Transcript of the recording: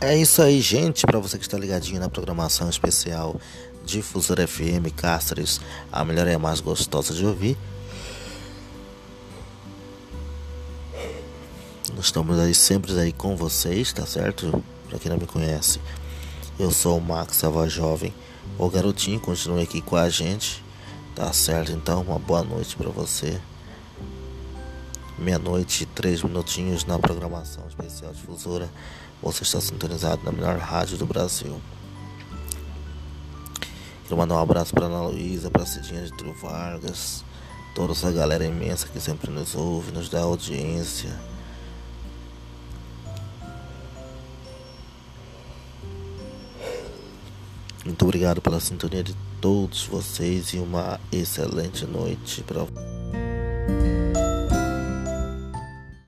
É isso aí, gente. Para você que está ligadinho na programação especial Difusora FM Cáceres, a melhor a mais gostosa de ouvir. Nós estamos aí sempre aí com vocês, tá certo? Para quem não me conhece, eu sou o Max, a voz jovem. O garotinho continue aqui com a gente, tá certo? Então, uma boa noite para você. Meia-noite três minutinhos na programação especial Difusora. Você está sintonizado na melhor rádio do Brasil. Quero mandar um abraço para Ana Luísa, para Cidinha de Trio Vargas, toda essa galera imensa que sempre nos ouve, nos dá audiência. Muito obrigado pela sintonia de todos vocês e uma excelente noite para